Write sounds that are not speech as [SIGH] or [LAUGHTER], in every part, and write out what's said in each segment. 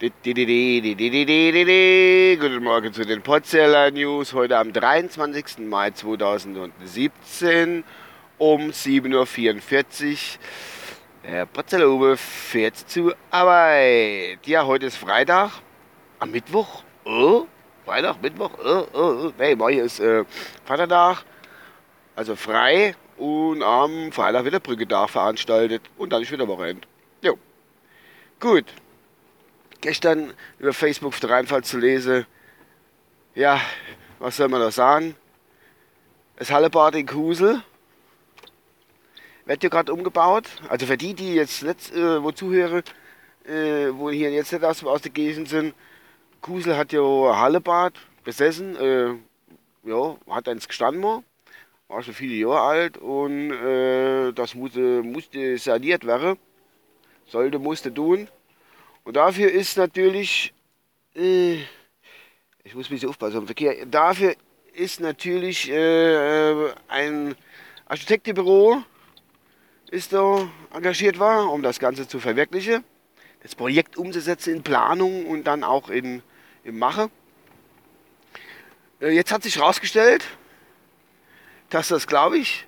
Guten Morgen zu den Potzeller News. Heute am 23. Mai 2017 um 7.44 Uhr. Der Potzeller Uwe fährt zur Arbeit. Ja, heute ist Freitag. Am Mittwoch? Oh, Freitag, Mittwoch? Oh, oh, oh. Nee, morgen ist äh, Vatertag. Also frei. Und am Freitag wird der Brücketag veranstaltet. Und dann ist wieder Wochenende. Jo. Gut gestern über Facebook auf der Rheinfall zu lesen. Ja, was soll man da sagen? Das Hallebad in Kusel wird ja gerade umgebaut. Also für die, die jetzt nicht äh, wo zuhören, äh, wo hier jetzt nicht aus, aus der Gegend sind, Kusel hat ja Hallebad besessen, äh, ja, hat eins gestanden, war schon viele Jahre alt und äh, das musste, musste saniert werden. Sollte, musste tun. Und dafür ist natürlich, äh, ich muss ein bisschen aufpassen Verkehr, dafür ist natürlich äh, äh, ein Architektenbüro ist da engagiert war, um das Ganze zu verwirklichen, das Projekt umzusetzen in Planung und dann auch in, in Mache. Äh, jetzt hat sich herausgestellt, dass das, glaube ich,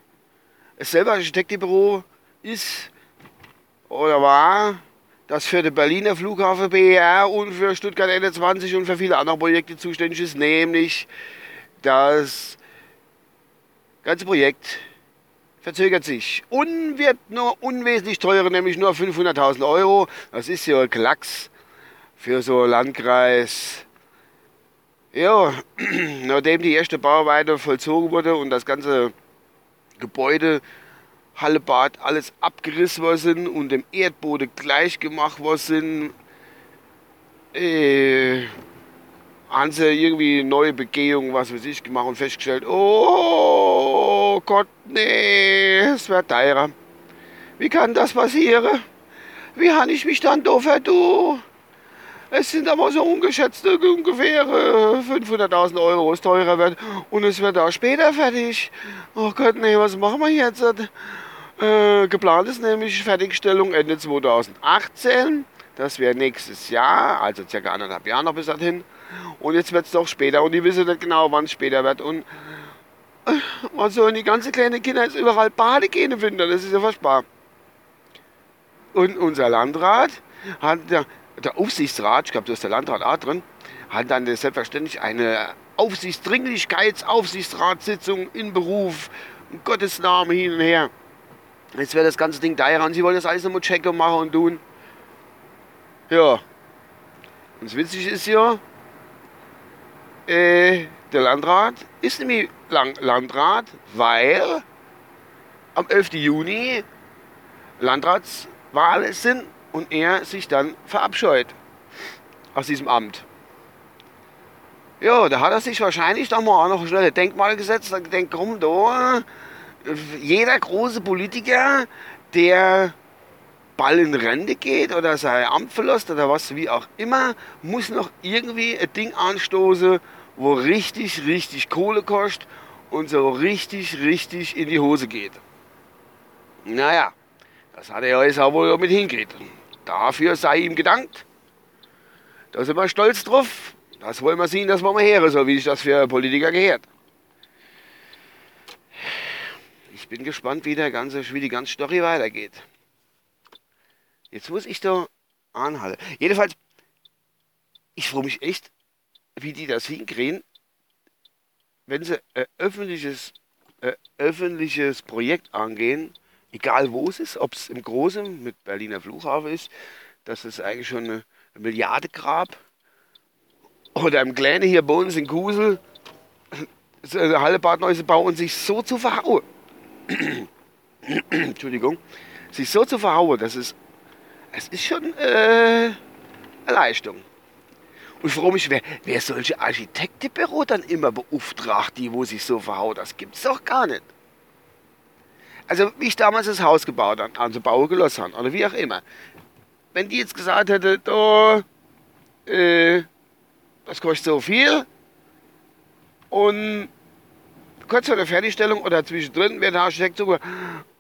es selber Architektenbüro ist oder war, das für den Berliner Flughafen BER und für Stuttgart 21 und für viele andere Projekte zuständig ist, nämlich das ganze Projekt verzögert sich und wird nur unwesentlich teurer, nämlich nur 500.000 Euro. Das ist ja Klacks für so einen Landkreis. Ja, [CLEARS THROAT] nachdem die erste Bauarbeiter vollzogen wurde und das ganze Gebäude Hallebad alles abgerissen worden sind und dem Erdboden gleich gemacht worden sind. Äh, haben sie irgendwie neue Begehungen, was weiß ich, gemacht und festgestellt, oh Gott, nee, es wird teurer. Wie kann das passieren? Wie habe ich mich dann da verdu? Es sind aber so ungeschätzte ungefähr 500.000 Euro, es teurer wird. Und es wird auch später fertig. Oh Gott, nee, was machen wir jetzt? Äh, geplant ist nämlich Fertigstellung Ende 2018. Das wäre nächstes Jahr, also circa anderthalb Jahre noch bis dahin. Und jetzt wird es doch später und die wissen nicht genau, wann es später wird. Und äh, sollen die ganzen kleinen Kinder jetzt überall Bade gehen im Winter? Das ist ja furchtbar. Und unser Landrat hat, der, Aufsichtsrat, ich glaube, da ist der Landrat auch drin, hat dann selbstverständlich eine Aufsichtsdringlichkeitsaufsichtsratssitzung in Beruf, in Gottes Namen hin und her. Jetzt wäre das ganze Ding teuer und sie wollen das alles nochmal checken, machen und tun. Ja. Und das Witzige ist ja, äh, der Landrat ist nämlich Lang Landrat, weil am 11. Juni Landratswahlen sind und er sich dann verabscheut aus diesem Amt. Ja, da hat er sich wahrscheinlich doch mal auch noch schnell ein Denkmal gesetzt und gedacht, komm, da, jeder große Politiker, der bald in Rente geht oder sein Amt verlässt oder was wie auch immer, muss noch irgendwie ein Ding anstoßen, wo richtig, richtig Kohle kostet und so richtig, richtig in die Hose geht. Naja, das hat er alles auch wohl mit hingekriegt. Dafür sei ihm gedankt. Da sind wir stolz drauf. Das wollen wir sehen, das wollen wir hören, so wie sich das für Politiker gehört. Ich bin gespannt, wie, der ganze, wie die ganze Story weitergeht. Jetzt muss ich da anhalten. Jedenfalls, ich freue mich echt, wie die das hinkriegen, wenn sie ein öffentliches, ein öffentliches Projekt angehen, egal wo es ist, ob es im Großen mit Berliner Flughafen ist, das ist eigentlich schon eine Milliardengrab, oder im Kleinen hier bei uns in Kusel, [CLEARS THROAT] Hallebad Neuese bauen sich so zu verhauen. [CLEARS THROAT] Entschuldigung, sich so zu verhauen, das ist, es ist schon äh, eine Leistung. Und ich frage mich, wer, wer solche Architektenbüro dann immer beauftragt, die wo sich so verhauen, das gibt es doch gar nicht. Also wie ich damals das Haus gebaut habe, also Bauer gelassen habe, oder wie auch immer. Wenn die jetzt gesagt hätte, da, äh, das kostet so viel und kurz vor der Fertigstellung oder zwischendrin wird der Architekt sogar,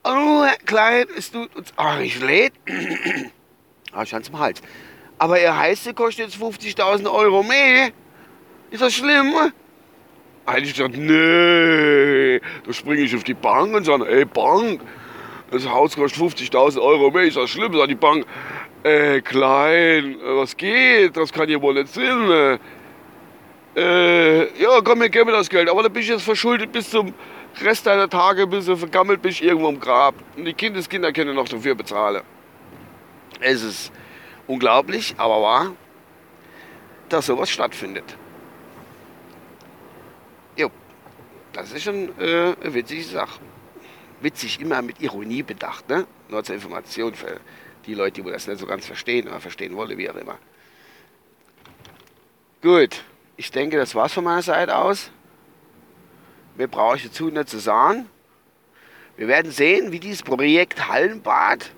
oh, Herr Klein, es tut uns, ach, ich lädt, ah, ich zum Hals. Aber er heißt, kostet jetzt 50.000 Euro mehr. Ist das schlimm? Eigentlich gesagt, nee, da springe ich auf die Bank und sage, ey Bank, das Haus kostet 50.000 Euro mehr, ist das schlimm? Sagt die Bank, äh, klein, was geht, das kann ja wohl nicht sein. Äh, ja, komm, mir gib mir das Geld, aber da bin ich jetzt verschuldet bis zum Rest deiner Tage, bis du vergammelt bist irgendwo im Grab. Und die Kindeskinder können noch dafür bezahlen. Es ist unglaublich, aber wahr, dass sowas stattfindet. Jo, das ist schon äh, eine witzige Sache. Witzig, immer mit Ironie bedacht, ne? Nur zur Information für die Leute, die das nicht so ganz verstehen oder verstehen wollen, wie auch immer. Gut, ich denke, das war's von meiner Seite aus. Mehr brauche ich dazu nicht zu sagen. Wir werden sehen, wie dieses Projekt Hallenbad,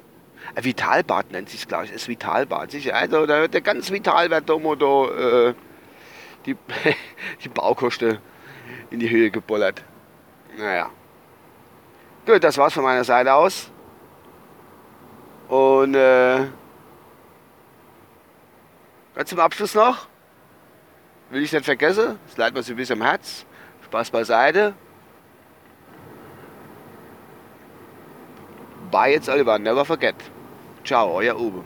äh, Vitalbad nennt sich glaube ich, ist Vitalbad, sicher. Also da wird der ganz vital wird da, äh, die, [LAUGHS] die Baukosten in die Höhe gebollert. Naja. Gut, das war's von meiner Seite aus. Und äh, ganz zum Abschluss noch, will ich nicht vergessen, es leidet mir so ein bisschen am Herz. Spaß beiseite. Bye jetzt Oliver, never forget. Ciao, euer Uwe.